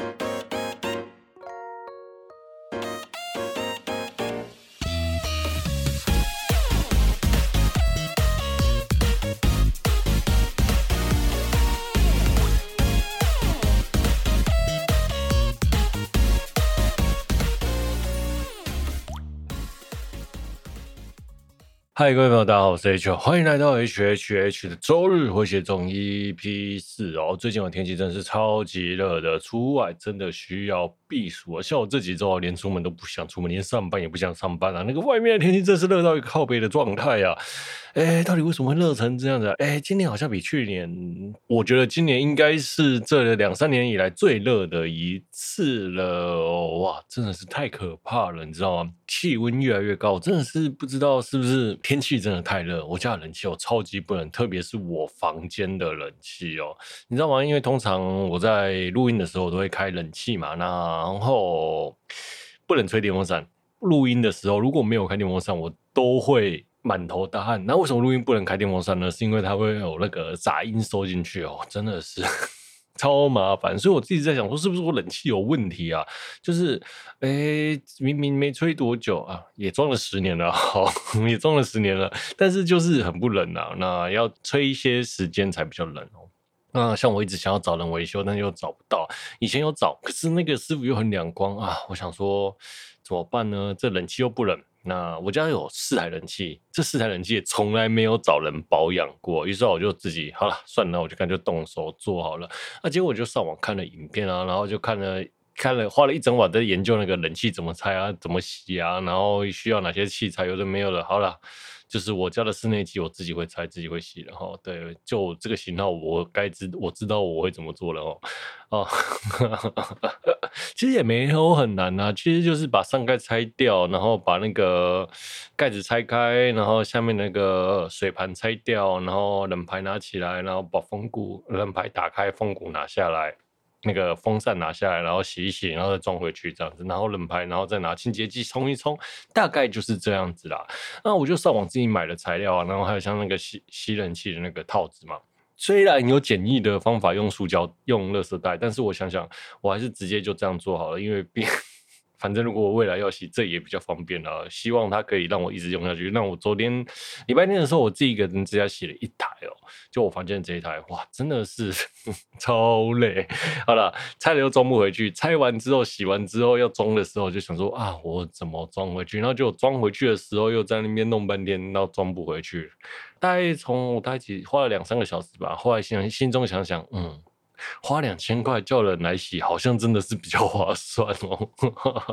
ん?嗨，各位朋友，大家好，我是 H，欢迎来到 HHH 的周日回血中 EP 四哦。最近的天气真是超级热的，出外真的需要避暑啊。像我这几周，连出门都不想出门，连上班也不想上班啊。那个外面的天气真是热到一个靠背的状态啊。哎，到底为什么会热成这样子啊？哎，今年好像比去年，我觉得今年应该是这两三年以来最热的一次了哦。哇，真的是太可怕了，你知道吗？气温越来越高，真的是不知道是不是天气真的太热。我家的冷气我超级不冷，特别是我房间的冷气哦，你知道吗？因为通常我在录音的时候都会开冷气嘛，然后不能吹电风扇。录音的时候如果没有开电风扇，我都会。满头大汗，那为什么录音不能开电风扇呢？是因为它会有那个杂音收进去哦，真的是超麻烦。所以我自己在想说，是不是我冷气有问题啊？就是，哎、明明没吹多久啊，也装了十年了，好，也装了十年了，但是就是很不冷啊。那要吹一些时间才比较冷哦。那像我一直想要找人维修，但又找不到。以前有找，可是那个师傅又很两光啊。我想说怎么办呢？这冷气又不冷。那我家有四台冷气，这四台冷气也从来没有找人保养过，于是我就自己好了，算了，我就干脆动手做好了。那结果我就上网看了影片啊，然后就看了看了，花了一整晚在研究那个冷气怎么拆啊，怎么洗啊，然后需要哪些器材，有的没有了，好了。就是我家的室内机，我自己会拆，自己会洗的哈。对，就这个型号，我该知，我知道我会怎么做了哦。哦，其实也没有很难啊，其实就是把上盖拆掉，然后把那个盖子拆开，然后下面那个水盘拆掉，然后冷排拿起来，然后把风鼓冷排打开，风鼓拿下来。那个风扇拿下来，然后洗一洗，然后再装回去这样子，然后冷排，然后再拿清洁剂冲一冲，大概就是这样子啦。那我就上网自己买了材料啊，然后还有像那个吸吸冷气的那个套子嘛。虽然有简易的方法用塑胶用垃圾袋，但是我想想，我还是直接就这样做好了，因为 变。反正如果我未来要洗，这也比较方便啊。希望它可以让我一直用下去。那我昨天礼拜天的时候，我自己一个人在家洗了一台哦，就我房间这一台，哇，真的是 超累。好了，拆了又装不回去，拆完之后洗完之后要装的时候，就想说啊，我怎么装回去？然后就装回去的时候又在那边弄半天，然后装不回去。大概从我大概几花了两三个小时吧。后来心心中想想，嗯。花两千块叫人来洗，好像真的是比较划算哦。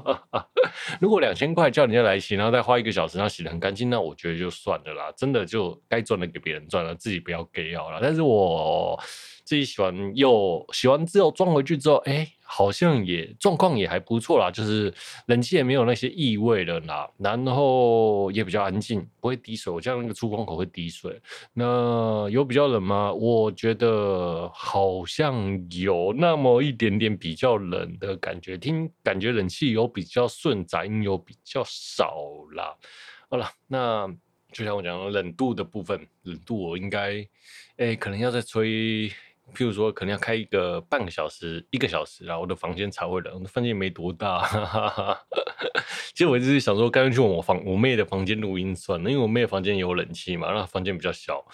如果两千块叫人家来洗，然后再花一个小时，然后洗得很干净，那我觉得就算了啦。真的就该赚的给别人赚了，自己不要给好了。但是我。自己洗完又洗完之后装回去之后，哎、好像也状况也还不错啦，就是冷气也没有那些异味了啦，然后也比较安静，不会滴水。我家那个出风口会滴水，那有比较冷吗？我觉得好像有那么一点点比较冷的感觉，听感觉冷气有比较顺，杂音有比较少啦。好了，那就像我讲冷度的部分，冷度我应该，哎、可能要再吹。譬如说，可能要开一个半个小时、一个小时，然后我的房间才会冷。我的房间没多大，哈 哈其实我一直想说，干脆去我房我妹的房间录音算了，因为我妹的房间有冷气嘛，那房间比较小，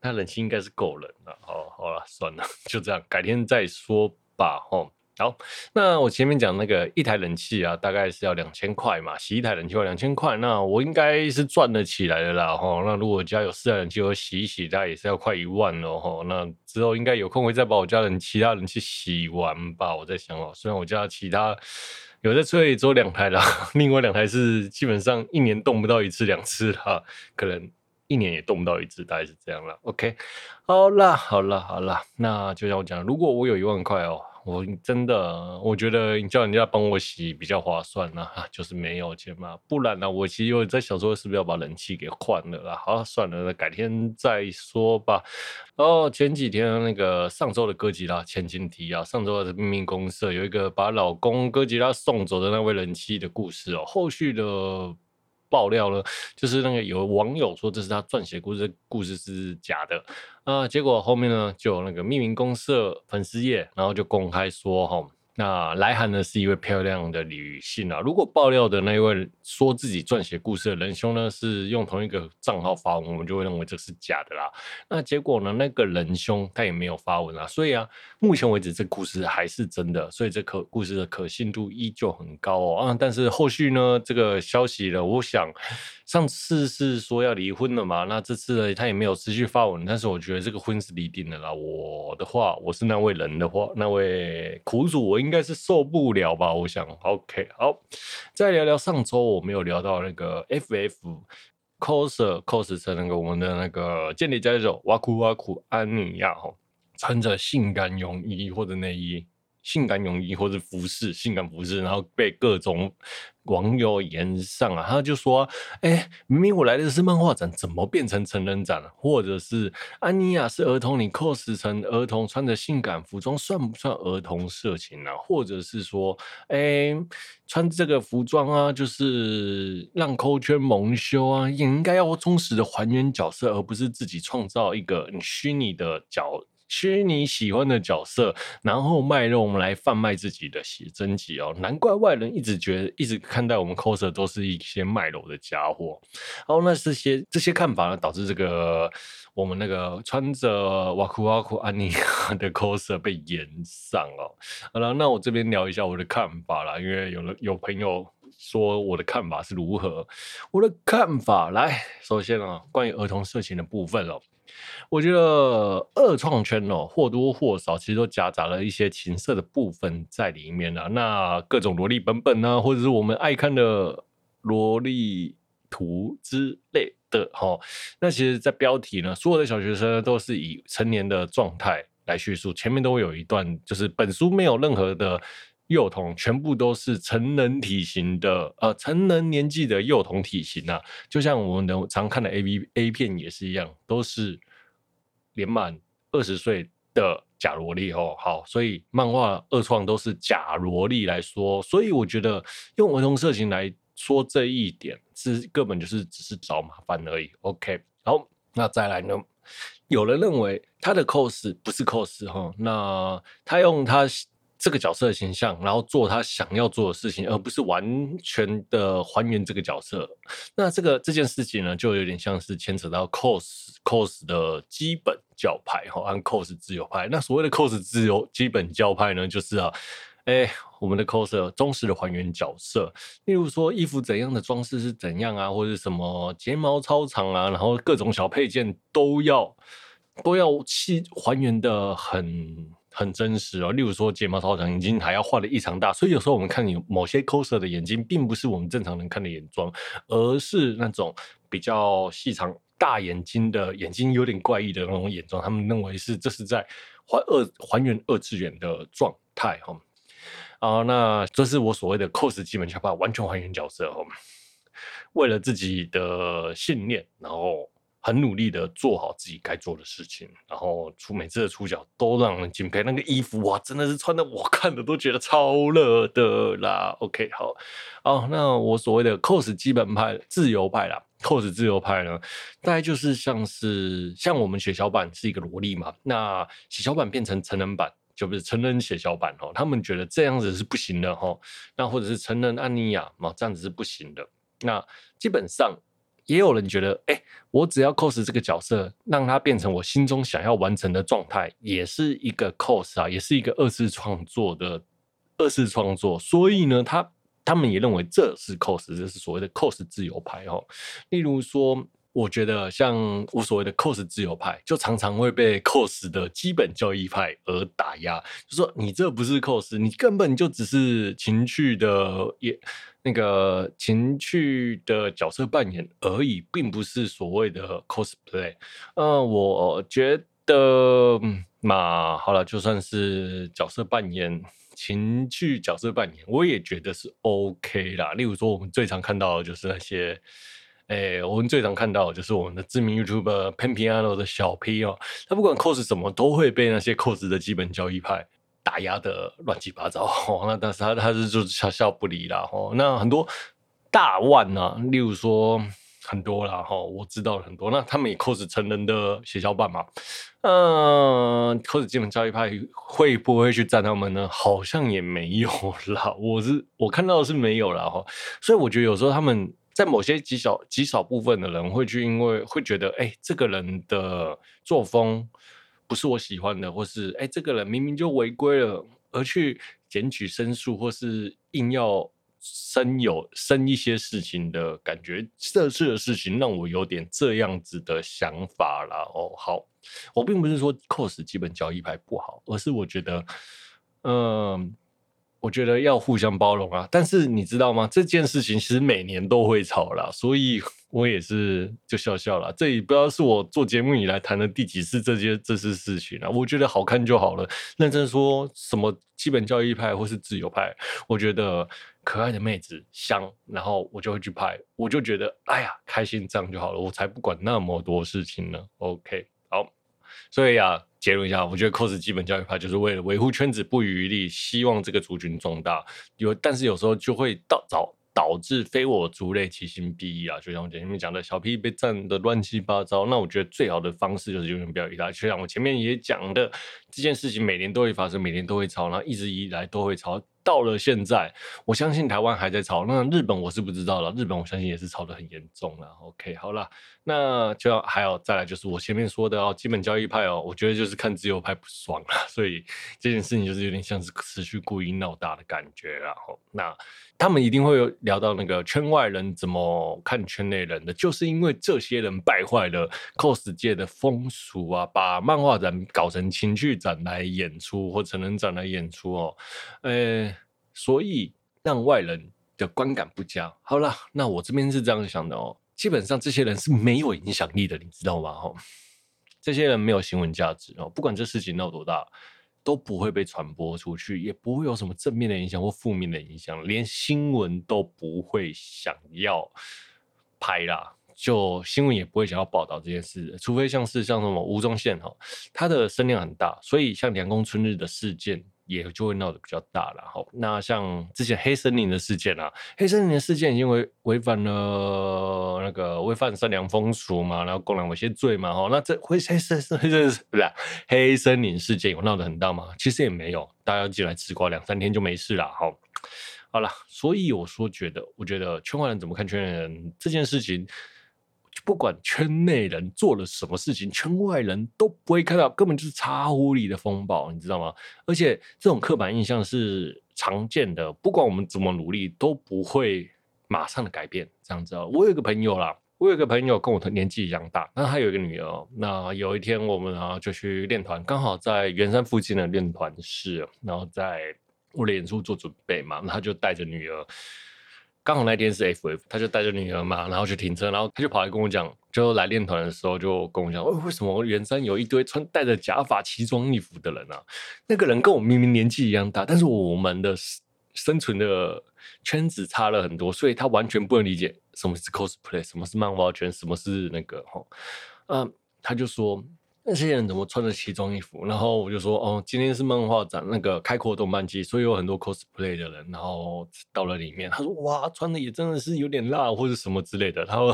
那冷气应该是够冷的。哦，好了，算了，就这样，改天再说吧，吼。好，那我前面讲那个一台冷气啊，大概是要两千块嘛，洗一台冷气要两千块，那我应该是赚得起来的啦哈。那如果家有四台冷气，我洗一洗，大概也是要快一万了哈。那之后应该有空会再把我家人其他冷气洗完吧。我在想哦，虽然我家其他有在吹，只有两台啦，另外两台是基本上一年动不到一次两次啦，可能一年也动不到一次，大概是这样了。OK，好啦，好啦，好啦，那就像我讲，如果我有一万块哦。我真的，我觉得你叫人家帮我洗比较划算呐、就是没有钱嘛，不然呢，我其实有在想说，是不是要把冷气给换了啦？好，算了，那改天再说吧。哦，前几天那个上周的哥吉拉前情提啊，上周的秘密公社有一个把老公哥吉拉送走的那位人妻的故事哦，后续的。爆料了，就是那个有网友说这是他撰写故事，故事是假的啊。结果后面呢，就有那个匿名公社粉丝页，然后就公开说哈，那来函呢是一位漂亮的女性啊。如果爆料的那一位说自己撰写故事的仁兄呢是用同一个账号发文，我们就会认为这是假的啦。那结果呢，那个仁兄他也没有发文啊，所以啊，目前为止这故事还是真的，所以这可故事的可信度依旧很高哦啊。但是后续呢，这个消息呢，我想上次是说要离婚了嘛，那这次呢他也没有持续发文，但是我觉得这个婚是离定的啦。我的话，我是那位人的话，那位苦主我。应该是受不了吧，我想。OK，好，再聊聊上周我没有聊到那个 FF coser cos 成那个我们的那个间谍家酒哇酷哇酷安妮亚哈，穿着性感泳衣或者内衣。性感泳衣或者服饰，性感服饰，然后被各种网友炎上啊，他就说：“哎、明明我来的是漫画展，怎么变成成人展了？或者是安妮亚是儿童，你 cos 成儿童，穿着性感服装，算不算儿童色情啊？或者是说，哎、穿这个服装啊，就是让抠圈蒙羞啊，也应该要忠实的还原角色，而不是自己创造一个虚拟的角。”虚拟喜欢的角色，然后卖肉来贩卖自己的写真集哦，难怪外人一直觉得，一直看待我们 coser 都是一些卖肉的家伙。然后那这些这些看法呢，导致这个我们那个穿着哇酷哇酷安妮亚的 coser 被炎上哦。好了，那我这边聊一下我的看法啦，因为有了有朋友说我的看法是如何，我的看法来，首先啊，关于儿童色情的部分哦。我觉得二创圈哦，或多或少其实都夹杂了一些情色的部分在里面啊。那各种萝莉本本呢，或者是我们爱看的萝莉图之类的哈。那其实，在标题呢，所有的小学生都是以成年的状态来叙述，前面都会有一段，就是本书没有任何的幼童，全部都是成人体型的，呃，成人年纪的幼童体型啊。就像我们的常看的 A B A 片也是一样，都是。年满二十岁的假萝莉哦，好，所以漫画二创都是假萝莉来说，所以我觉得用儿童色情来说这一点是根本就是只是找麻烦而已。OK，好，那再来呢？有人认为他的 cos 不是 cos 哈，那他用他。这个角色的形象，然后做他想要做的事情，而不是完全的还原这个角色。那这个这件事情呢，就有点像是牵扯到 cos cos 的基本教派哈，按 cos 自由派。那所谓的 cos 自由基本教派呢，就是啊，哎，我们的 coser 忠实的还原角色，例如说衣服怎样的装饰是怎样啊，或者什么睫毛超长啊，然后各种小配件都要都要去还原的很。很真实哦，例如说睫毛超长，眼睛还要画的异常大，所以有时候我们看有某些 coser 的眼睛，并不是我们正常人看的眼妆，而是那种比较细长大眼睛的眼睛有点怪异的那种眼妆，他们认为是这是在还二还原二次元的状态哈。啊，那这是我所谓的 cos 基本教派，完全还原角色哈，为了自己的信念，然后。很努力的做好自己该做的事情，然后出每次的出脚都让人敬佩。那个衣服哇，真的是穿的我看的都觉得超热的啦。OK，好，哦，那我所谓的 cos 基本派、自由派啦，cos 自由派呢，大概就是像是像我们血小板是一个萝莉嘛，那血小板变成成人版，就不是成人血小板哦，他们觉得这样子是不行的哈。那或者是成人安妮亚嘛，这样子是不行的。那基本上。也有人觉得，哎、我只要 cos 这个角色，让它变成我心中想要完成的状态，也是一个 cos 啊，也是一个二次创作的二次创作。所以呢，他他们也认为这是 cos，这是所谓的 cos 自由派哦。例如说，我觉得像我所谓的 cos 自由派，就常常会被 cos 的基本教义派而打压，就说你这不是 cos，你根本就只是情趣的也。那个情趣的角色扮演而已，并不是所谓的 cosplay。嗯，我觉得嘛，好了，就算是角色扮演，情趣角色扮演，我也觉得是 OK 啦。例如说，我们最常看到的就是那些，哎、我们最常看到的就是我们的知名 YouTuber Pan Piano 的小 P 哦，他不管 cos 什么，都会被那些 cos 的基本交易派。打压的乱七八糟哦，那但是他他是就笑笑不离啦哦。那很多大腕呢、例如说很多啦哈，我知道了很多。那他们也 cos 成人的血小板嘛？嗯，cos 基本教义派会不会去赞他们呢？好像也没有啦。我是我看到的是没有啦哈。所以我觉得有时候他们在某些极少极少部分的人会去，因为会觉得哎、这个人的作风不是我喜欢的，或是哎、这个人明明就违规了，而去检举申诉，或是硬要。生有生一些事情的感觉，这次的事情让我有点这样子的想法啦。哦，好，我并不是说 cos 基本交易牌不好，而是我觉得，嗯、我觉得要互相包容啊。但是你知道吗？这件事情其实每年都会吵啦，所以 我也是就笑笑啦。这也不知道是我做节目以来谈的第几次这些这些事情了。我觉得好看就好了。认真说什么基本教义派或是自由派，我觉得。可爱的妹子香，然后我就会去拍，我就觉得哎呀开心这样就好了，我才不管那么多事情呢。OK，好，所以啊结论一下，我觉得 cos 基本教育派就是为了维护圈子不遗余力，希望这个族群壮大。有，但是有时候就会到早。导致非我族类，其心必异啊！就像我前面讲的，小屁被占的乱七八糟。那我觉得最好的方式就是永远不要理他。就像我前面也讲的，这件事情每年都会发生，每年都会吵，然后一直以来都会吵。到了现在，我相信台湾还在吵。那日本我是不知道了，日本我相信也是吵得很严重了。OK，好了，那就要还有再来就是我前面说的哦，基本教义派哦，我觉得就是看自由派不爽了，所以这件事情就是有点像是持续故意闹大的感觉。然后那。他们一定会有聊到那个圈外人怎么看圈内人的，就是因为这些人败坏了 cos 界的风俗啊，把漫画展搞成情趣展来演出或成人展来演出哦，呃，所以让外人的观感不佳。好了，那我这边是这样想的哦，基本上这些人是没有影响力的，你知道吗？哦，这些人没有新闻价值哦，不管这事情闹多大。都不会被传播出去，也不会有什么正面的影响或负面的影响，连新闻都不会想要拍啦，就新闻也不会想要报道这件事，除非像是像什么吴宗宪哈，他的声量很大，所以像梁公春日的事件。也就会闹得比较大了哈。那像之前黑森林的事件啊，黑森林的事件因为违反了那个违反善良风俗嘛，然后公然猥亵罪嘛哈。那这黑黑森黑森不是黑森林事件有闹得很大吗？其实也没有，大家进来吃瓜两三天就没事了哈。好了，所以我说觉得，我觉得圈外人怎么看圈内人这件事情。不管圈内人做了什么事情，圈外人都不会看到，根本就是茶壶里的风暴，你知道吗？而且这种刻板印象是常见的，不管我们怎么努力，都不会马上的改变。这样子啊，我有一个朋友啦，我有一个朋友跟我年纪一样大，那他有一个女儿。那有一天我们啊就去练团，刚好在圆山附近的练团室，然后在为了演出做准备嘛，那他就带着女儿。刚好那天是 FF，他就带着女儿嘛，然后去停车，然后他就跑来跟我讲，就来练团的时候就跟我讲，为为什么圆山有一堆穿戴着假发、奇装异服的人啊？那个人跟我明明年纪一样大，但是我们的生存的圈子差了很多，所以他完全不能理解什么是 cosplay，什么是漫画圈，什么是那个哈，嗯，他就说。那些人怎么穿着奇装异服？然后我就说，哦，今天是漫画展，那个开阔动漫季，所以有很多 cosplay 的人。然后到了里面，他说，哇，穿的也真的是有点辣，或者什么之类的。他说，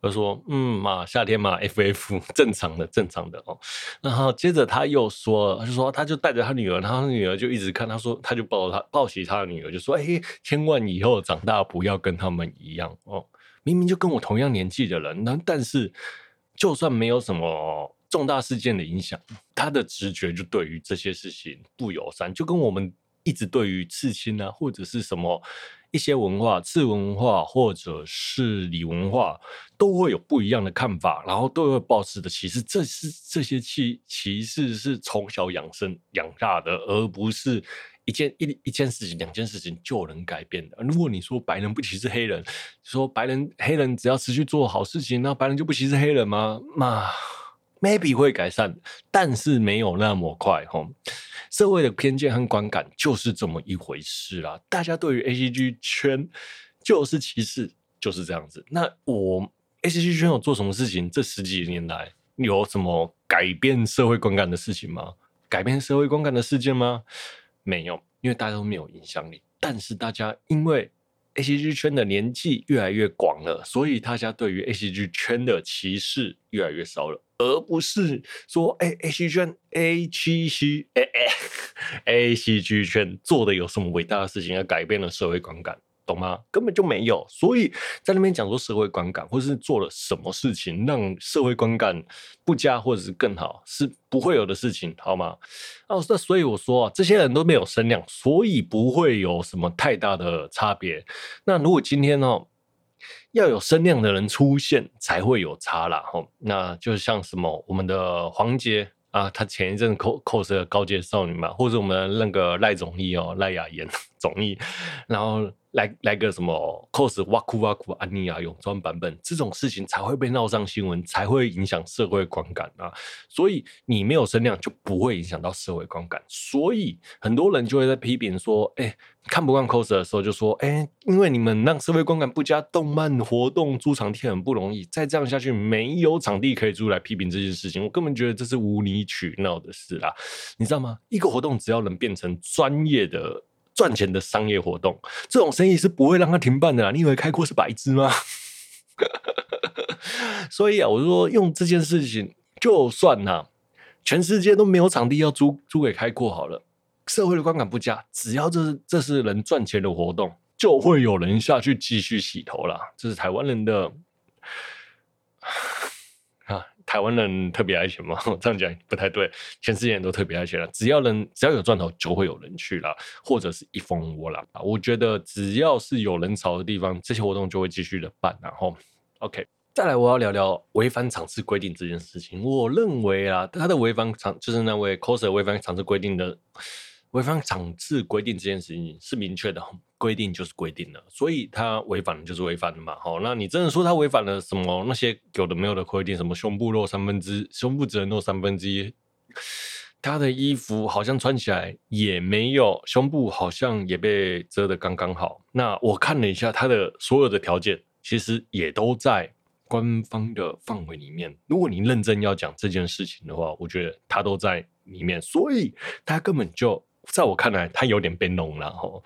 我就说，嗯嘛，夏天嘛，FF 正常的，正常的哦。然后接着他又说，他就说，他就带着他女儿，然后他女儿就一直看，他说，他就抱他抱起他的女儿，就说，哎，千万以后长大不要跟他们一样哦。明明就跟我同样年纪的人，那但是就算没有什么。重大事件的影响，他的直觉就对于这些事情不友善，就跟我们一直对于刺青啊，或者是什么一些文化、刺文化或者是礼文化，都会有不一样的看法，然后都会抱持的歧视。这是这些歧歧视是从小养生养大的，而不是一件一一件事情、两件事情就能改变的。如果你说白人不歧视黑人，说白人黑人只要持续做好事情，那白人就不歧视黑人吗？那。maybe 会改善，但是没有那么快哈。社会的偏见和观感就是这么一回事啦。大家对于 ACG 圈就是歧视，就是这样子。那我 ACG 圈有做什么事情？这十几年来有什么改变社会观感的事情吗？改变社会观感的事件吗？没有，因为大家都没有影响力。但是大家因为 ACG 圈的年纪越来越广了，所以大家对于 ACG 圈的歧视越来越少了，而不是说，哎，A C 圈，A 七 C，哎哎 ACG 圈做的有什么伟大的事情，而改变了社会观感。懂吗？根本就没有，所以在那边讲说社会观感，或是做了什么事情让社会观感不佳，或者是更好，是不会有的事情，好吗？哦，那所以我说啊，这些人都没有声量，所以不会有什么太大的差别。那如果今天哦，要有声量的人出现，才会有差啦。吼，那就像什么我们的黄杰啊，他前一阵扣扣是个高阶少女嘛，或者我们那个赖总义哦，赖雅妍总义，然后。来来个什么 cos 哇酷哇酷安妮亚泳装版本，这种事情才会被闹上新闻，才会影响社会观感啊！所以你没有声量，就不会影响到社会观感。所以很多人就会在批评说：“哎、看不惯 cos 的时候，就说：哎、因为你们让社会观感不佳，动漫活动租场地很不容易，再这样下去，没有场地可以租来批评这件事情。我根本觉得这是无理取闹的事啦，你知道吗？一个活动只要能变成专业的。”赚钱的商业活动，这种生意是不会让他停办的。你以为开阔是白痴吗？所以啊，我说用这件事情，就算呐、全世界都没有场地要租租给开阔好了，社会的观感不佳，只要这是这是能赚钱的活动，就会有人下去继续洗头啦。这是台湾人的。台湾人特别爱钱吗？这样讲不太对，全世界人都特别爱钱了。只要能，只要有赚头，就会有人去了，或者是一蜂窝了。我觉得只要是有人潮的地方，这些活动就会继续的办。然后，OK，再来我要聊聊违反场次规定这件事情。我认为啊，他的违反场就是那位 coser 违反场次规定的。违反场次规定这件事情是明确的，规定就是规定了，所以他违反了就是违反了嘛。好，那你真的说他违反了什么？那些有的没有的规定，什么胸部露三分之，胸部只能露三分之一，他的衣服好像穿起来也没有，胸部好像也被遮得刚刚好。那我看了一下他的所有的条件，其实也都在官方的范围里面。如果你认真要讲这件事情的话，我觉得他都在里面，所以他根本就。在我看来，他有点被弄了吼，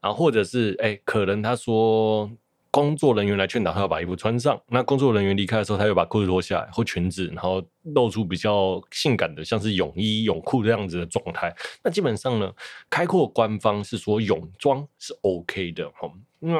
然后或者是哎、可能他说工作人员来劝导他要把衣服穿上，那工作人员离开的时候，他又把裤子脱下来或裙子，然后露出比较性感的，像是泳衣、泳裤这样子的状态。那基本上呢，开阔官方是说泳装是 OK 的吼，嗯。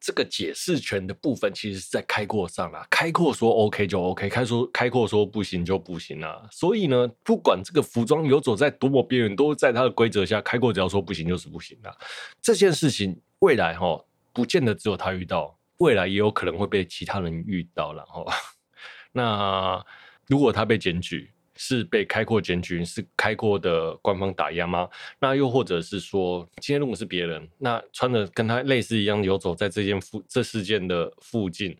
这个解释权的部分，其实是在开阔上啦。开阔说 OK 就 OK，开说开阔说不行就不行啦。所以呢，不管这个服装游走在多么边缘，都在它的规则下。开阔只要说不行就是不行啦。这件事情未来哈，不见得只有他遇到，未来也有可能会被其他人遇到了哈。那如果他被检举，是被开阔检举，是开阔的官方打压吗？那又或者是说，今天如果是别人，那穿的跟他类似一样游走在这件附这事件的附近，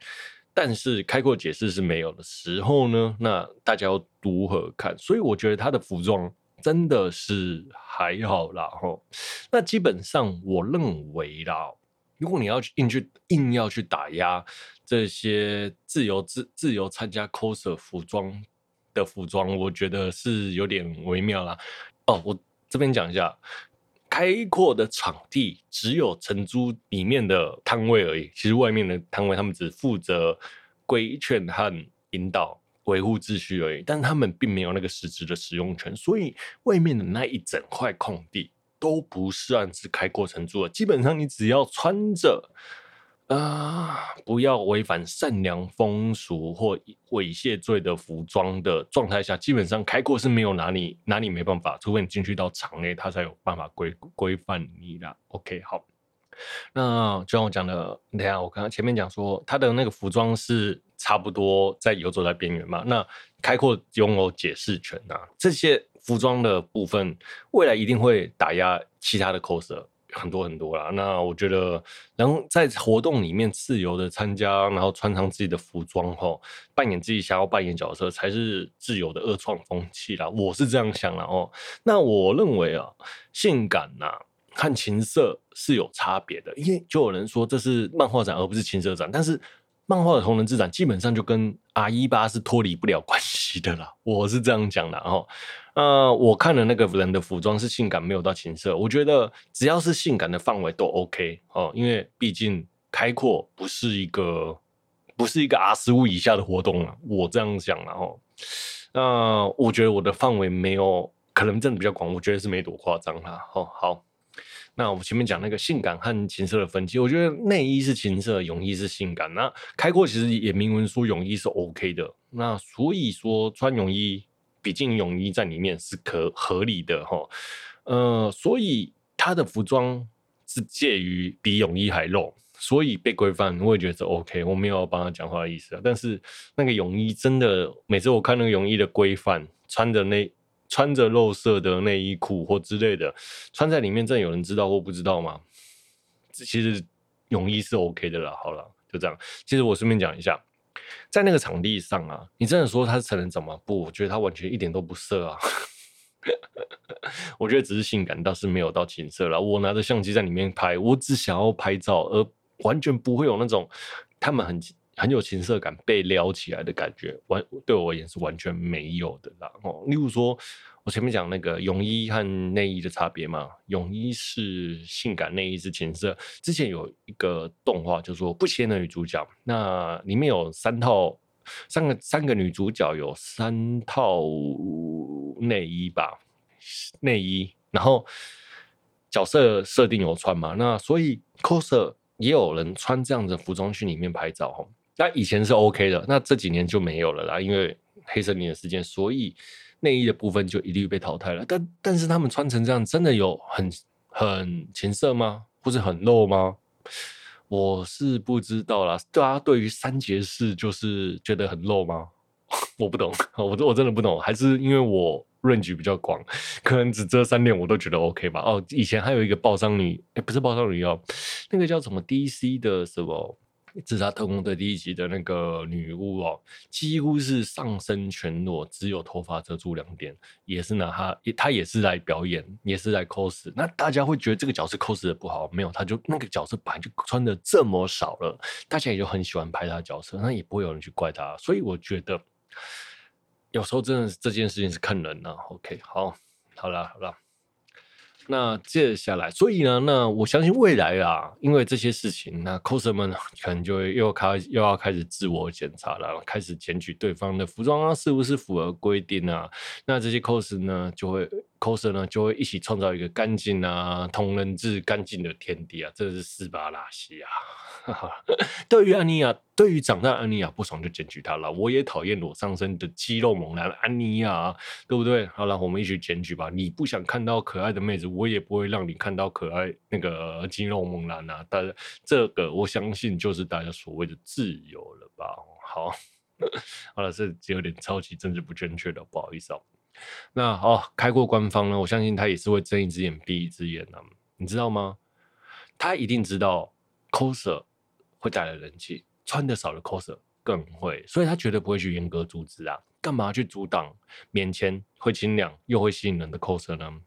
但是开阔解释是没有的时候呢？那大家要如何看？所以我觉得他的服装真的是还好啦吼。那基本上我认为啦，如果你要去硬去硬要去打压这些自由自自由参加 coser 服装。的服装，我觉得是有点微妙啦。哦，我这边讲一下，开阔的场地只有承租里面的摊位而已。其实外面的摊位，他们只负责规劝和引导、维护秩序而已，但他们并没有那个实质的使用权。所以外面的那一整块空地都不算是开阔承租的。基本上，你只要穿着。啊！不要违反善良风俗或猥亵罪的服装的状态下，基本上开阔是没有哪里哪里没办法，除非你进去到场内，他才有办法规规范你啦。OK，好。那就像我讲的，等下我刚刚前面讲说，他的那个服装是差不多在游走在边缘嘛。那开阔拥有解释权啊，这些服装的部分未来一定会打压其他的 coser。很多很多啦，那我觉得，然后在活动里面自由的参加，然后穿上自己的服装，吼，扮演自己想要扮演角色，才是自由的二创风气啦。我是这样想啦哦。那我认为啊，性感呐和情色是有差别的，因为就有人说这是漫画展而不是情色展，但是漫画的同人志展基本上就跟 R18 是脱离不了关系的啦。我是这样讲的哦。呃，我看了那个人的服装是性感，没有到情色。我觉得只要是性感的范围都 OK 哦，因为毕竟开阔不是一个不是一个 R 十五以下的活动啊，我这样想了哦。那、我觉得我的范围没有可能真的比较广，我觉得是没多夸张啦。哦，好。那我前面讲那个性感和情色的分歧，我觉得内衣是情色，泳衣是性感。那开阔其实也明文说泳衣是 OK 的，那所以说穿泳衣、比基尼泳衣在里面是可合理的哈。呃，所以他的服装是介于比泳衣还露，所以被规范，我也觉得是 OK。我没有帮他讲话的意思啊，但是那个泳衣真的，每次我看那个泳衣的规范，穿的那。穿着肉色的内衣裤或之类的，穿在里面，真的有人知道或不知道吗？其实泳衣是 OK 的啦。好了，就这样。其实我顺便讲一下，在那个场地上啊，你真的说他是成人怎么不？我觉得他完全一点都不色啊。我觉得只是性感，倒是没有到情色了。我拿着相机在里面拍，我只想要拍照，而完全不会有那种他们很。很有情色感，被撩起来的感觉，完对我而言是完全没有的啦。哦，例如说，我前面讲那个泳衣和内衣的差别嘛，泳衣是性感，内衣是情色。之前有一个动画叫做《不起眼的女主角》，那里面有三套，三个三个女主角有三套内衣吧，内衣，然后角色设定有穿嘛，那所以 coser 也有人穿这样的服装去里面拍照哈。那以前是 OK 的，那这几年就没有了啦，因为黑森林的事件，所以内衣的部分就一律被淘汰了。但但是他们穿成这样，真的有很很情色吗？或是很露吗？我是不知道啦。大家对于三节式就是觉得很露吗？我不懂，我我真的不懂，还是因为我论局比较广，可能只遮三点我都觉得 OK 吧。哦，以前还有一个爆伤女，哎，不是爆伤女哦，那个叫什么 DC 的什么？自杀特工队第一集的那个女巫哦，几乎是上身全裸，只有头发遮住两点，也是拿她，她也是来表演，也是来 cos。那大家会觉得这个角色 cos 的不好？没有，他就那个角色本来就穿的这么少了，大家也就很喜欢拍他角色，那也不会有人去怪他。所以我觉得有时候真的这件事情是看人呐、啊。OK，好，好了，好了。那接下来，所以呢，那我相信未来啊，因为这些事情，那 coser 们可能就会又开又要开始自我检查了，开始检举对方的服装啊，是不是符合规定啊？那这些 cos 呢，就会 coser 呢，就会一起创造一个干净啊、同人志干净的天地啊，这是斯巴拉西啊。对于安妮亚，对于长大安妮亚不爽就检举她了。我也讨厌裸上身的肌肉猛男安妮亚，对不对？好了，我们一起检举吧。你不想看到可爱的妹子，我也不会让你看到可爱那个肌肉猛男啊。但这个我相信就是大家所谓的自由了吧？好，好了，这有点超级政治不正确的，不好意思哦。那好，开过官方呢，我相信他也是会睁一只眼闭一只眼的，你知道吗？他一定知道 coser。会带来人气，穿的少的 coser 更会，所以他绝对不会去严格阻止啊！干嘛去阻挡免签、会清凉又会吸引人的 coser 呢？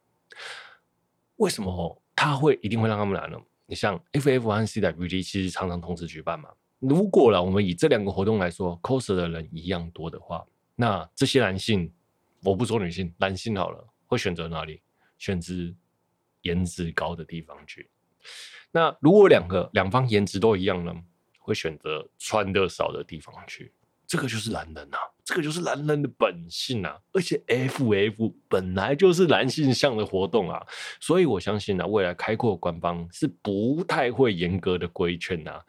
为什么他会一定会让他们来呢？你像 FF 和 CWT 其实常常同时举办嘛。如果啦，我们以这两个活动来说，coser 的人一样多的话，那这些男性，我不说女性，男性好了，会选择哪里？选择颜值高的地方去。那如果两个两方颜值都一样呢？会选择穿的少的地方去，这个就是男人啊，这个就是男人的本性啊。而且 FF 本来就是男性向的活动啊，所以我相信呢、啊，未来开阔官方是不太会严格的规劝呐。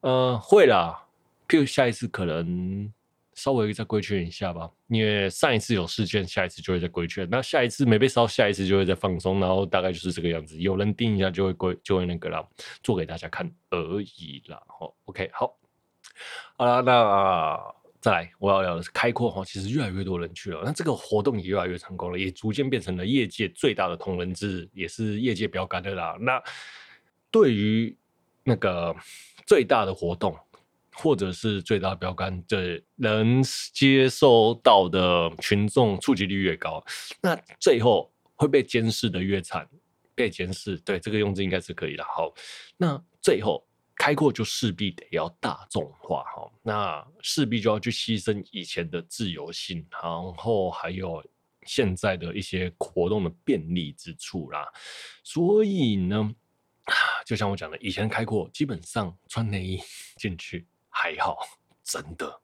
呃，会啦，譬如下一次可能。稍微再规劝一下吧，因为上一次有事件，下一次就会再规劝。那下一次没被烧，下一次就会再放松，然后大概就是这个样子。有人盯一下就会规，就会那个啦，做给大家看而已啦。好，OK，好，好了，那、呃、再来，我要聊的是开阔哈，其实越来越多人去了，那这个活动也越来越成功了，也逐渐变成了业界最大的同人志，也是业界标杆的啦。那对于那个最大的活动。或者是最大标杆，的能接受到的群众触及率越高，那最后会被监视的越惨，被监视，对这个用字应该是可以的。好，那最后开阔就势必得要大众化，哈，那势必就要去牺牲以前的自由性，然后还有现在的一些活动的便利之处啦。所以呢，就像我讲的，以前开阔基本上穿内衣进去还好，真的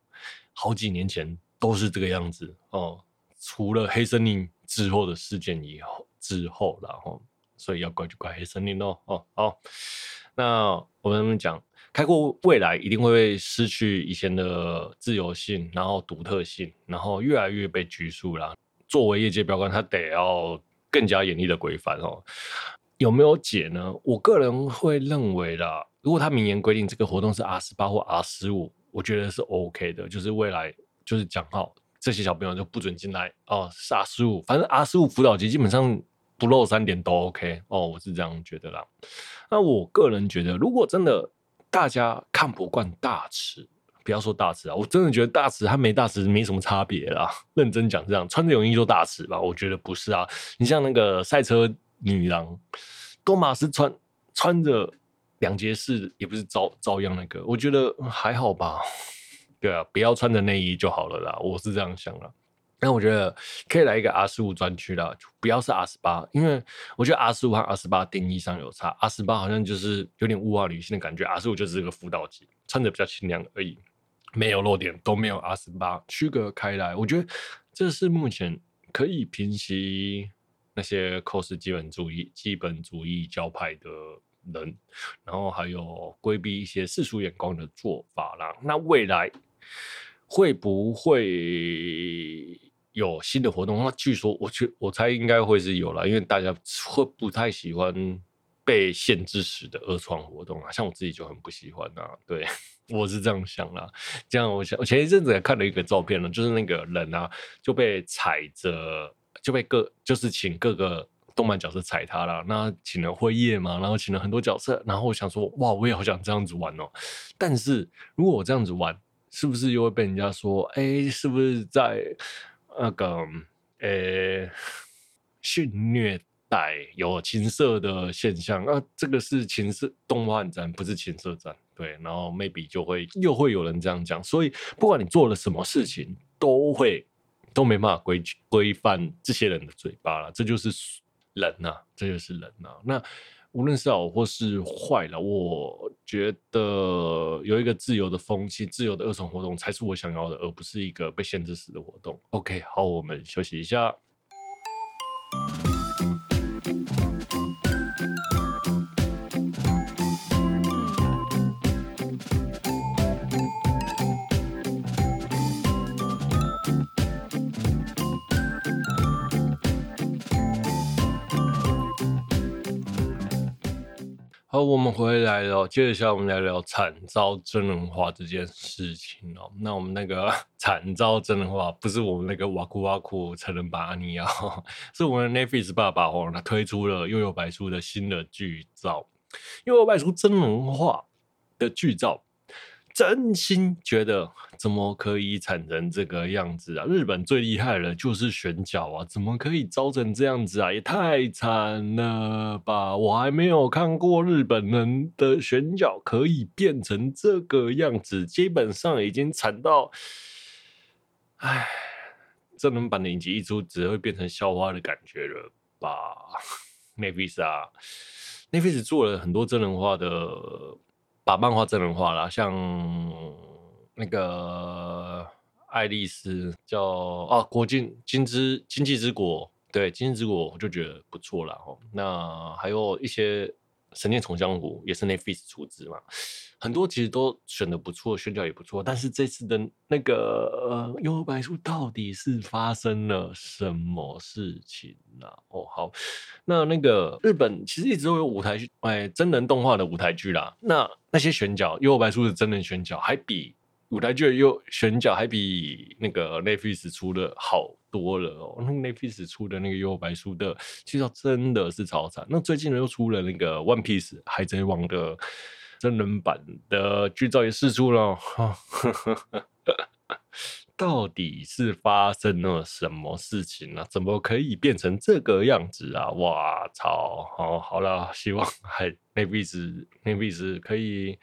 好几年前都是这个样子哦。除了黑森林之后的事件以后之后，然后所以要怪就怪黑森林哦哦好，那我们讲开阔未来一定会失去以前的自由性，然后独特性，然后越来越被拘束啦。作为业界标杆，他得要更加严厉的规范哦。有没有解呢？我个人会认为啦，如果他明言规定这个活动是 R 十八或 R 十五，我觉得是 OK 的，就是未来就是讲好。这些小朋友就不准进来哦，是 R 十五，反正 R 十五辅导级基本上不漏三点都 OK 哦，我是这样觉得啦。那我个人觉得，如果真的大家看不惯大池，不要说大池啊，我真的觉得大池和没大池没什么差别啦。认真讲，这样穿着泳衣做大池吧，我觉得不是啊。你像那个赛车女郎多玛斯穿穿着两节式，也不是照照样那个，我觉得还好吧。对啊，不要穿着内衣就好了啦，我是这样想啦。那我觉得可以来一个 R 十五专区啦，不要是 R 十八，因为我觉得 R 十五和 R 十八定义上有差。R 十八好像就是有点物化女性的感觉，R 十五就是个辅导级，穿着比较轻量而已，没有露点，都没有 R 十八区隔开来。我觉得这是目前可以平息那些 cos 基本主义、基本主义教派的人，然后还有规避一些世俗眼光的做法啦。那未来。会不会有新的活动？那据说，我觉我猜应该会是有了，因为大家会不太喜欢被限制时的二创活动啊。像我自己就很不喜欢啊。对，我是这样想啦。这样，我想我前一阵子也看了一个照片呢，就是那个人啊就被踩着，就被各就是请各个动漫角色踩他了。那请了辉夜嘛，然后请了很多角色，然后我想说，哇，我也好想这样子玩哦。但是如果我这样子玩，是不是又会被人家说？哎、是不是在那个呃性、虐待有情色的现象？啊，这个是情色动漫展，不是情色展。对，然后 maybe 就会又会有人这样讲。所以不管你做了什么事情，都会都没办法规规范这些人的嘴巴了。这就是人呐、这就是人呐、那。无论是好或是坏了，我觉得有一个自由的风气、自由的二重活动才是我想要的，而不是一个被限制死的活动。OK，好，我们休息一下。我们回来了。接下来我们来聊惨遭真人化这件事情哦。那我们那个 惨遭真人化，不是我们那个哇酷哇酷成人版阿尼亚，是我们 Netflix 爸爸哦，他推出了《悠悠白书》的新的剧照，《悠悠白书》真人化的剧照。真心觉得怎么可以惨成这个样子啊？日本最厉害的就是选角啊，怎么可以糟成这样子啊？也太惨了吧！我还没有看过日本人的选角可以变成这个样子，基本上已经惨到，唉，真人版的影集一出，只会变成笑话的感觉了吧？Netflix 啊，Netflix 做了很多真人化的。把漫画真人化了，像那个爱丽丝叫啊，国金金之经济之国，对，经济之国我就觉得不错了哦。那还有一些神剑重江湖也是 Netflix 出资嘛。很多其实都选的不错，宣教也不错，但是这次的那个呃《幽游白书》到底是发生了什么事情呢？啊？哦，好，那那个日本其实一直都有舞台剧，哎，真人动画的舞台剧啦。那那些选角，《幽游白书》的真人选角还比舞台剧又选角还比那个 Netflix 出的好多了哦。那 Netflix 出的那个《幽白书》的剧照真的是超惨。那最近呢又出了那个《One Piece》海贼王的。真人版的剧照也释出了，到底是发生了什么事情呢、啊？怎么可以变成这个样子啊？哇操！好，好了，希望还 Netflix Netflix 可以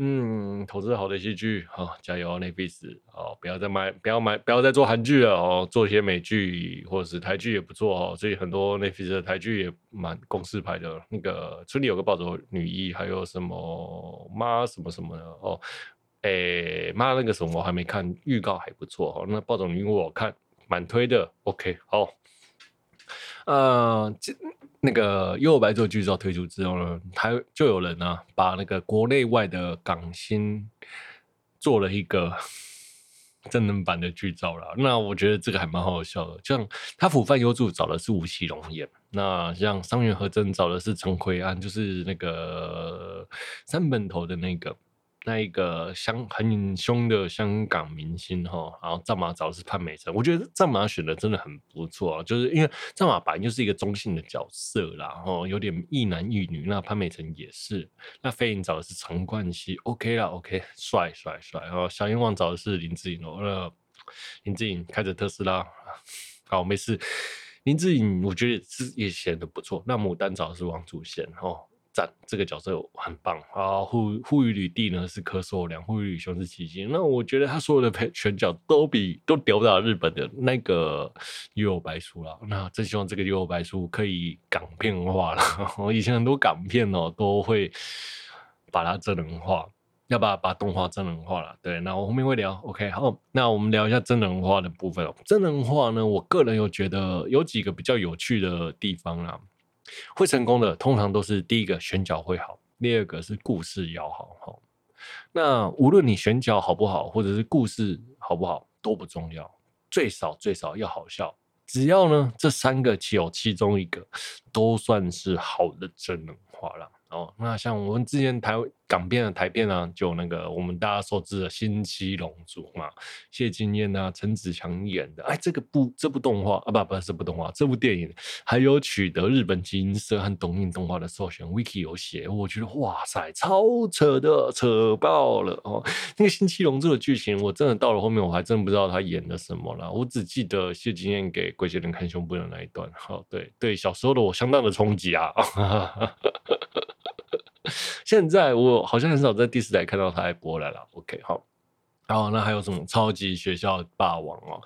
嗯，投资好的戏剧，好、加油，Netflix 哦，不要再买，不要买，不要再做韩剧了哦，做一些美剧或者是台剧也不错哦。所以很多 n e t f l i 的台剧也蛮公司拍的，那个村里有个暴走女一，还有什么妈什么什么的哦，哎妈那个什么我还没看，预告还不错哦。那暴走女一我看蛮推的，OK 好，呃这。那个《幽游白书》剧照推出之后呢，他就有人呢、把那个国内外的港星做了一个 真人版的剧照了。那我觉得这个还蛮好笑的，像他浦饭幽助找的是吴奇隆演，那像桑原和真找的是陈奎安，就是那个三本头的那个。那一个香很凶的香港明星哈，然后战马找的是潘美辰，我觉得战马选的真的很不错，就是因为战马本来就是一个中性的角色啦，哈，有点一男一女，那潘美辰也是，那飞影找的是陈冠希，OK 啦，OK，帅帅帅，然后小阎王找的是林志颖哦，那林志颖开着特斯拉，好没事，林志颖我觉得是也显得不错，那牡丹找的是王祖贤哦。赞这个角色很棒啊！户户愚吕弟呢是柯受良，户愚吕兄是齐星。那我觉得他所有的配选角都比都屌不了日本的那个幽游白书了。那真希望这个幽游白书可以港片化了。我 以前很多港片哦都会把它真人化，要把把动画真人化了。对，那我后面会聊。OK，好，那我们聊一下真人化的部分哦。真人化呢，我个人有觉得有几个比较有趣的地方啦。会成功的通常都是第一个选角会好，第二个是故事要好哈。那无论你选角好不好，或者是故事好不好都不重要，最少最少要好笑。只要呢这三个有其中一个，都算是好的真人化了。哦，那像我们之前台港片的台片啊，就那个我们大家熟知的《新七龙珠》嘛，谢金燕啊、陈子强演的，哎，这个部这部动画啊，不不是这部动画，这部电影还有取得日本集英社和东映动画的授权，Wiki 有写，我觉得哇塞，超扯的，扯爆了哦！那个《新七龙珠》的剧情，我真的到了后面，我还真不知道他演的什么了，我只记得谢金燕给龟仙人看胸部的那一段，好，对对，小时候的我相当的冲击啊。现在我好像很少在第四台看到他还播来了。OK，好，然后那还有什么超级学校霸王哦？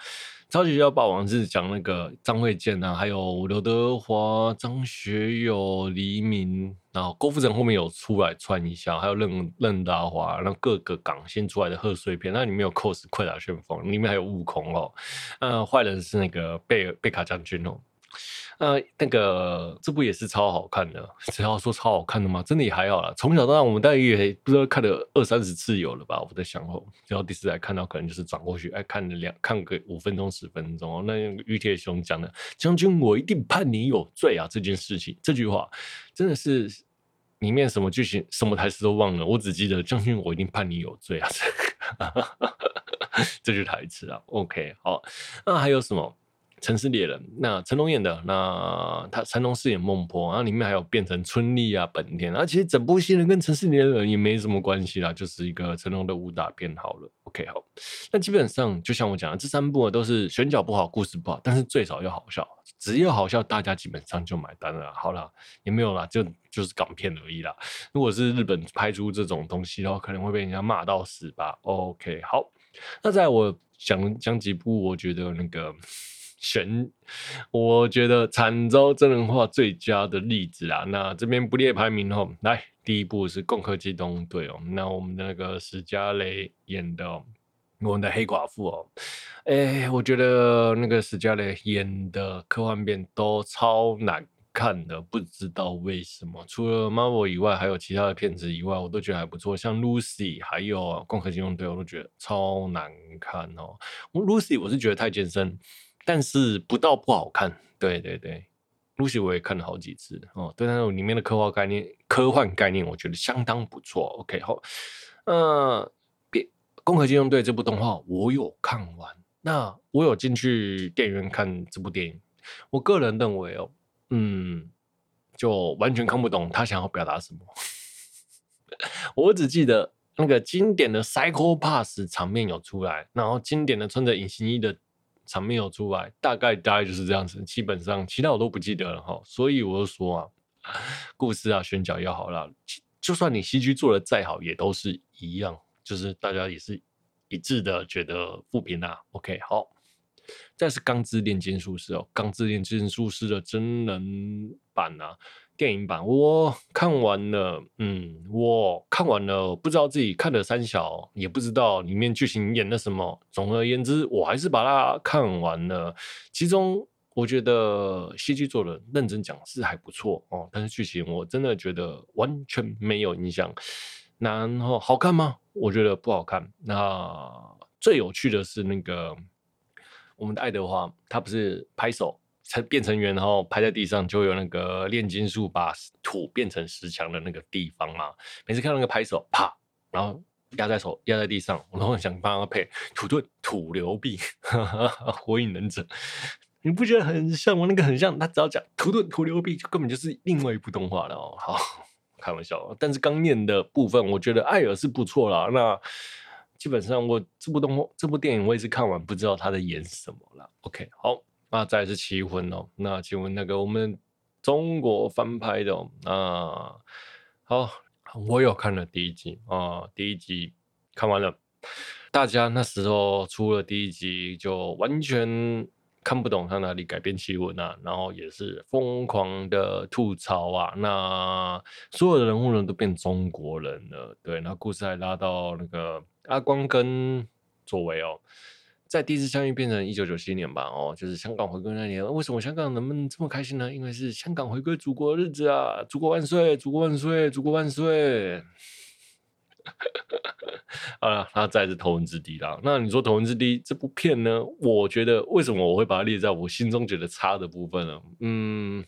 超级学校霸王是讲那个张卫健啊，还有刘德华、张学友、黎明，然后郭富城后面有出来串一下，还有任任达华，然后各个港星出来的贺岁片，那里面有 cos 快打旋风，里面还有悟空哦，呃，坏人是那个贝贝卡将军哦。呃，那个这部也是超好看的，只要说超好看的吗？真的也还好啦。从小到大，我们大概也不知道看了二三十次有了吧。我在想哦，然后第四次看到，可能就是转过去，哎，看了两看个五分钟十分钟。那于铁雄讲的“将军，我一定判你有罪啊”这件事情，这句话真的是里面什么剧情、什么台词都忘了，我只记得“将军，我一定判你有罪啊”这 句台词啊。OK，好，那还有什么？城市猎人，那成龙演的，那他成龙饰演孟婆，然后里面还有变成春丽啊、本田啊，其实整部戏呢跟城市猎人也没什么关系啦，就是一个成龙的武打片好了。OK，好，那基本上就像我讲的，这三部啊都是选角不好，故事不好，但是最少要好笑，只要好笑，大家基本上就买单了。好了，也没有啦，就就是港片而已啦。如果是日本拍出这种东西的话，可能会被人家骂到死吧。OK，好，那在我讲讲几部，我觉得那个。选，我觉得惨遭真人化最佳的例子啦。那这边不列排名哦，来，第一部是《攻壳机动队》哦，那我们的那个史嘉蕾演的，我们的黑寡妇哦，哎，我觉得那个史嘉蕾演的科幻片都超难看的，不知道为什么。除了 Marvel 以外，还有其他的片子以外，我都觉得还不错。像 Lucy 还有《攻壳机动队》，我都觉得超难看哦。我 Lucy 我是觉得太艰深。但是不到不好看，对对对，Lucy 我也看了好几次哦。对，那种里面的科幻概念，科幻概念我觉得相当不错。OK，好，呃，别《攻壳机动队》这部动画我有看完，那我有进去电影院看这部电影。我个人认为哦，嗯，就完全看不懂他想要表达什么。我只记得那个经典的 Psycho Pass 场面有出来，然后经典的穿着隐形衣的。场面有出来，大概大概就是这样子，基本上其他我都不记得了哈。所以我就说啊，故事啊选角要好啦，就算你 CG 做的再好，也都是一样，就是大家也是一致的觉得负评啊。OK，好，再是《钢之炼金术师》哦，《钢之炼金术师》的真人版啊。电影版我看完了，嗯，我看完了，不知道自己看了三小，也不知道里面剧情演了什么。总而言之，我还是把它看完了。其中我觉得戏剧做的认真讲是还不错哦，但是剧情我真的觉得完全没有影响。然后好看吗？我觉得不好看。那最有趣的是那个我们的爱德华，他不是拍手。成变成圆，然后拍在地上，就有那个炼金术把土变成石墙的那个地方嘛。每次看到那个拍手，啪，然后压在手压在地上，我都很想帮他配土遁土流壁，火影忍者，你不觉得很像吗？那个很像，他只要讲土遁土流壁，就根本就是另外一部动画了哦。好，开玩笑，但是刚念的部分，我觉得艾尔是不错啦。那基本上我这部动画这部电影我也是看完，不知道他在演什么了。OK，好。那再是奇魂哦，那请问那个我们中国翻拍的哦，啊，好，我有看了第一集啊，第一集看完了，大家那时候出了第一集就完全看不懂他哪里改编棋魂啊，然后也是疯狂的吐槽啊，那所有的人物呢都变中国人了，对，那故事还拉到那个阿光跟佐为哦。在第一次相遇变成一九九七年吧，哦，就是香港回归那年。为什么香港能不能这么开心呢？因为是香港回归祖国的日子啊！祖国万岁！祖国万岁！祖国万岁！好了，那再是头文字 D 啦。那你说头文字 D 这部片呢？我觉得为什么我会把它列在我心中觉得差的部分呢？嗯。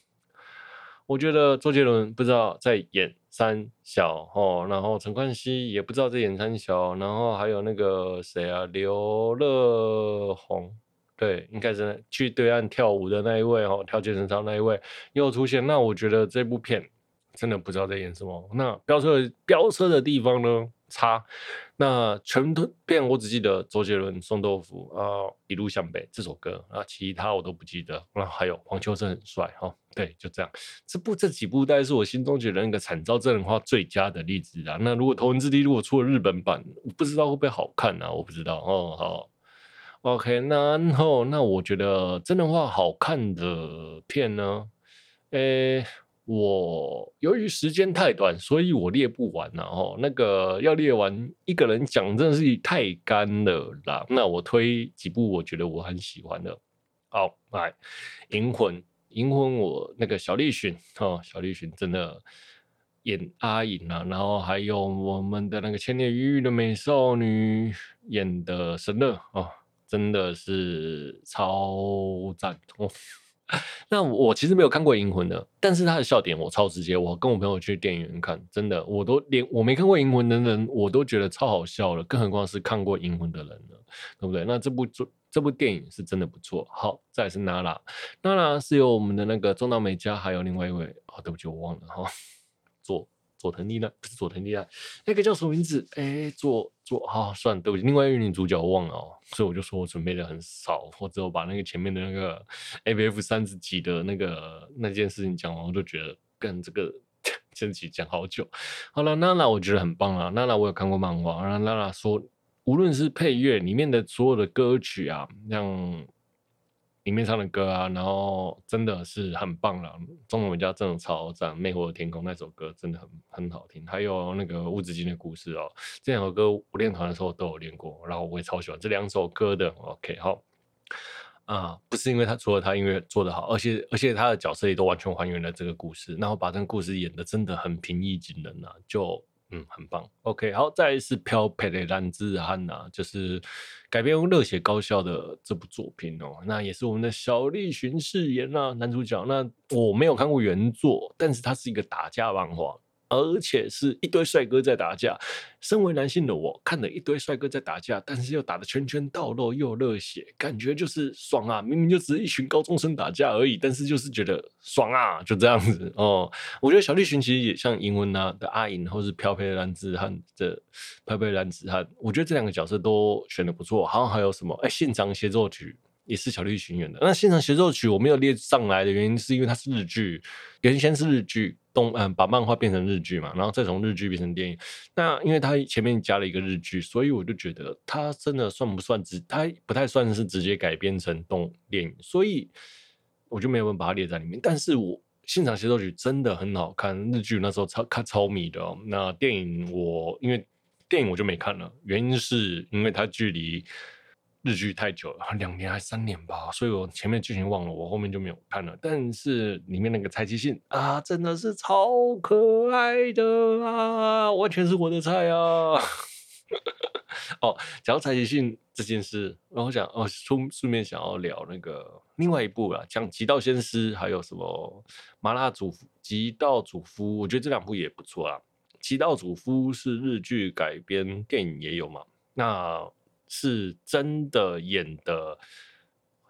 我觉得周杰伦不知道在演三小哦，然后陈冠希也不知道在演三小，然后还有那个谁啊，刘乐宏，对，应该是去对岸跳舞的那一位哦，跳健身操那一位又出现。那我觉得这部片真的不知道在演什么。那飙车飙车的地方呢？差。那全片我只记得周杰伦送豆腐啊，一路向北这首歌啊，其他我都不记得。那还有黄秋生很帅哈，对，就这样。这部这几部大概是我心中觉得那个惨遭真人化最佳的例子啊。那如果头文字 D 如果出了日本版，不知道会不会好看啊？我不知道哦。好，OK，那然后那我觉得真人化好看的片呢，诶。我由于时间太短，所以我列不完，然后那个要列完一个人讲真的是太干了啦。那我推几部我觉得我很喜欢的，好来，《银魂》，《银魂》我那个小栗旬哦，小栗旬真的演阿银啊，然后还有我们的那个千年一遇的美少女演的神乐哦，真的是超赞哦。那我其实没有看过《银魂》的，但是他的笑点我超直接。我跟我朋友去电影院看，真的，我都连我没看过《银魂》的人，我都觉得超好笑了，更何况是看过《银魂》的人呢，对不对？那这部作这部电影是真的不错。好，再是娜拉，娜拉是由我们的那个中岛美嘉，还有另外一位，啊，对不起，我忘了哈，做。佐藤利奈不是佐藤利奈，那个叫什么名字？哎、欸，做做啊，算了，对不起，另外一位女主角我忘了哦，所以我就说我准备的很少，或者我把那个前面的那个 A V F 三十几的那个那件事情讲完，我就觉得跟这个前几讲好久。好了，娜娜我觉得很棒啊，娜娜我有看过漫画，然后娜娜说，无论是配乐里面的所有的歌曲啊，像。里面唱的歌啊，然后真的是很棒了。中文家真的超赞，《魅惑的天空》那首歌真的很很好听。还有那个《无止境的故事》哦，这两首歌我练团的时候都有练过，然后我也超喜欢这两首歌的。OK，好啊，不是因为他除了他音乐做得好，而且而且他的角色也都完全还原了这个故事，然后把这个故事演得真的很平易近人啊，就。嗯，很棒。OK，好，再来是飘佩雷兰兹汉呐，就是改编用热血高校的这部作品哦。那也是我们的小栗旬饰演啊男主角。那我没有看过原作，但是它是一个打架漫画。而且是一堆帅哥在打架。身为男性的我，看了一堆帅哥在打架，但是又打得拳拳到肉，又热血，感觉就是爽啊！明明就只是一群高中生打架而已，但是就是觉得爽啊，就这样子哦。我觉得小绿裙其实也像英文啊的阿银，或是飘飘的男子汉的飘配的男子汉，我觉得这两个角色都选的不错。好像还有什么？哎，现场协奏曲也是小栗旬演的。那现场协奏曲我没有列上来的原因，是因为它是日剧，原先是日剧。动嗯把漫画变成日剧嘛，然后再从日剧变成电影。那因为它前面加了一个日剧，所以我就觉得它真的算不算直？它不太算是直接改编成动电影，所以我就没有把它列在里面。但是我现场协奏曲真的很好看，日剧那时候超看超迷的。那电影我因为电影我就没看了，原因是因为它距离。日剧太久了，两年还三年吧，所以我前面剧情忘了，我后面就没有看了。但是里面那个蔡奇信啊，真的是超可爱的啊，完全是我的菜啊！哦，讲到蔡奇信这件事，然后讲哦，顺顺便想要聊那个另外一部啊，讲《极道鲜师》，还有什么《麻辣主》《极道主夫》，我觉得这两部也不错啊。《极道主夫》是日剧改编，电影也有嘛？那。是真的演的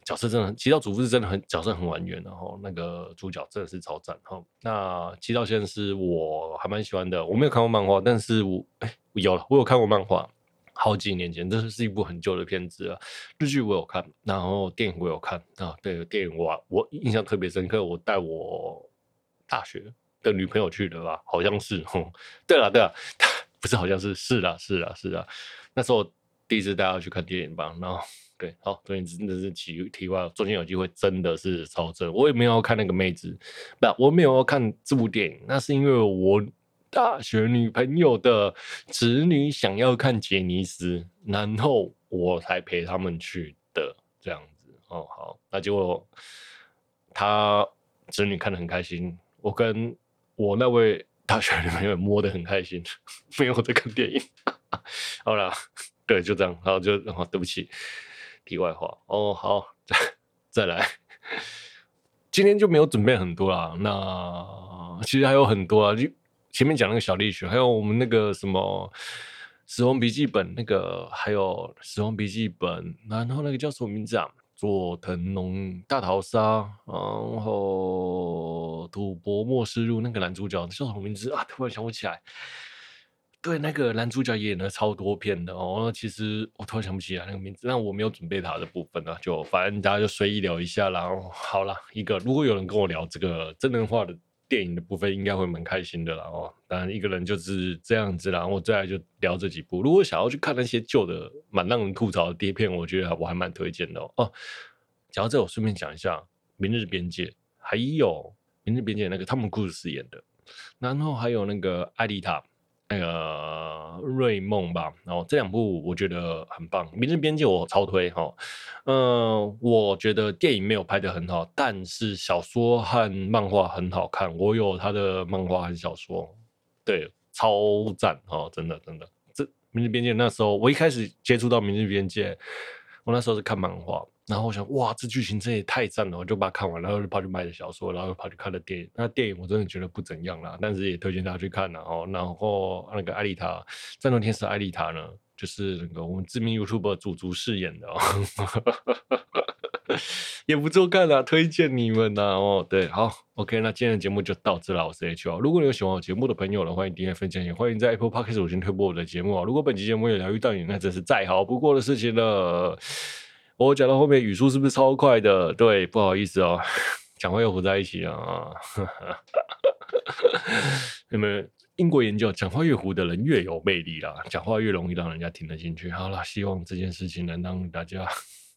角色真的很，极道主父是真的很角色很还原，然后那个主角真的是超赞哈。那极道先生是我还蛮喜欢的，我没有看过漫画，但是我哎、欸、有了，我有看过漫画，好几年前，这是一部很旧的片子了。日剧我有看，然后电影我有看啊，对，电影我我印象特别深刻，我带我大学的女朋友去的吧，好像是，哼，对了对了，不是好像是是啦是啦是啦，那时候。第一次带他去看电影吧，然后对，好，昨天真的是题题外，中间有机会真的是超正，我也没有要看那个妹子，不，我没有要看这部电影，那是因为我大学女朋友的侄女想要看杰尼斯，然后我才陪他们去的，这样子哦，好，那结果他侄女看得很开心，我跟我那位大学女朋友摸得很开心，没有在看电影，好了。对，就这样，然后就，哦，对不起，题外话哦，好，再 再来，今天就没有准备很多啦，那其实还有很多啊，就前面讲那个小栗旬，还有我们那个什么《死亡笔记本》，那个还有《死亡笔记本》，然后那个叫什么名字啊？佐藤龙大逃杀，然后《赌博默示录》那个男主角叫什么名字啊？突然想不起来。对，那个男主角演了超多片的哦。其实我突然想不起来那个名字，但我没有准备他的部分啊，就反正大家就随意聊一下啦。然后好了，一个如果有人跟我聊这个真人化的电影的部分，应该会蛮开心的啦。哦，当然一个人就是这样子啦。我再来就聊这几部。如果想要去看那些旧的蛮让人吐槽的碟片，我觉得我还蛮推荐的哦。哦，讲到这，我顺便讲一下《明日边界》，还有《明日边界》那个汤姆·克鲁斯演的，然后还有那个《艾丽塔》。那个瑞梦吧，然后这两部我觉得很棒，《明日边界》我超推哈。嗯、呃，我觉得电影没有拍的很好，但是小说和漫画很好看。我有他的漫画和小说，对，超赞哦，真的真的。这《明日边界》那时候我一开始接触到《明日边界》，我那时候是看漫画。然后我想，哇，这剧情真也太赞了，我就把它看完，然后就跑去买了小说，然后又跑去看了电影。那电影我真的觉得不怎样啦，但是也推荐大家去看。然后，然后那个艾丽塔，战斗天使艾丽塔呢，就是那个我们知名 YouTuber 祖祖饰演的哦，也不错看啦，推荐你们呐哦。对，好，OK，那今天的节目就到这了，我是 H 哦。如果你有喜欢我节目的朋友呢，欢迎订阅分享，也欢迎在 Apple Podcast 五星推播我的节目啊。如果本期节目有疗愈到你，那真是再好不过的事情了。我讲到后面语速是不是超快的？对，不好意思哦，讲话又糊在一起了啊。那么英国研究，讲话越糊的人越有魅力啦，讲话越容易让人家听得进去。好了，希望这件事情能让大家，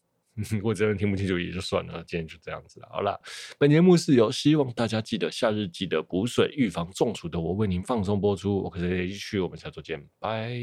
我真的听不清楚也就算了，今天就这样子了。好了，本节目是由希望大家记得夏日记得补水，预防中暑的我为您放松播出。我可是 H，我们下周见，拜。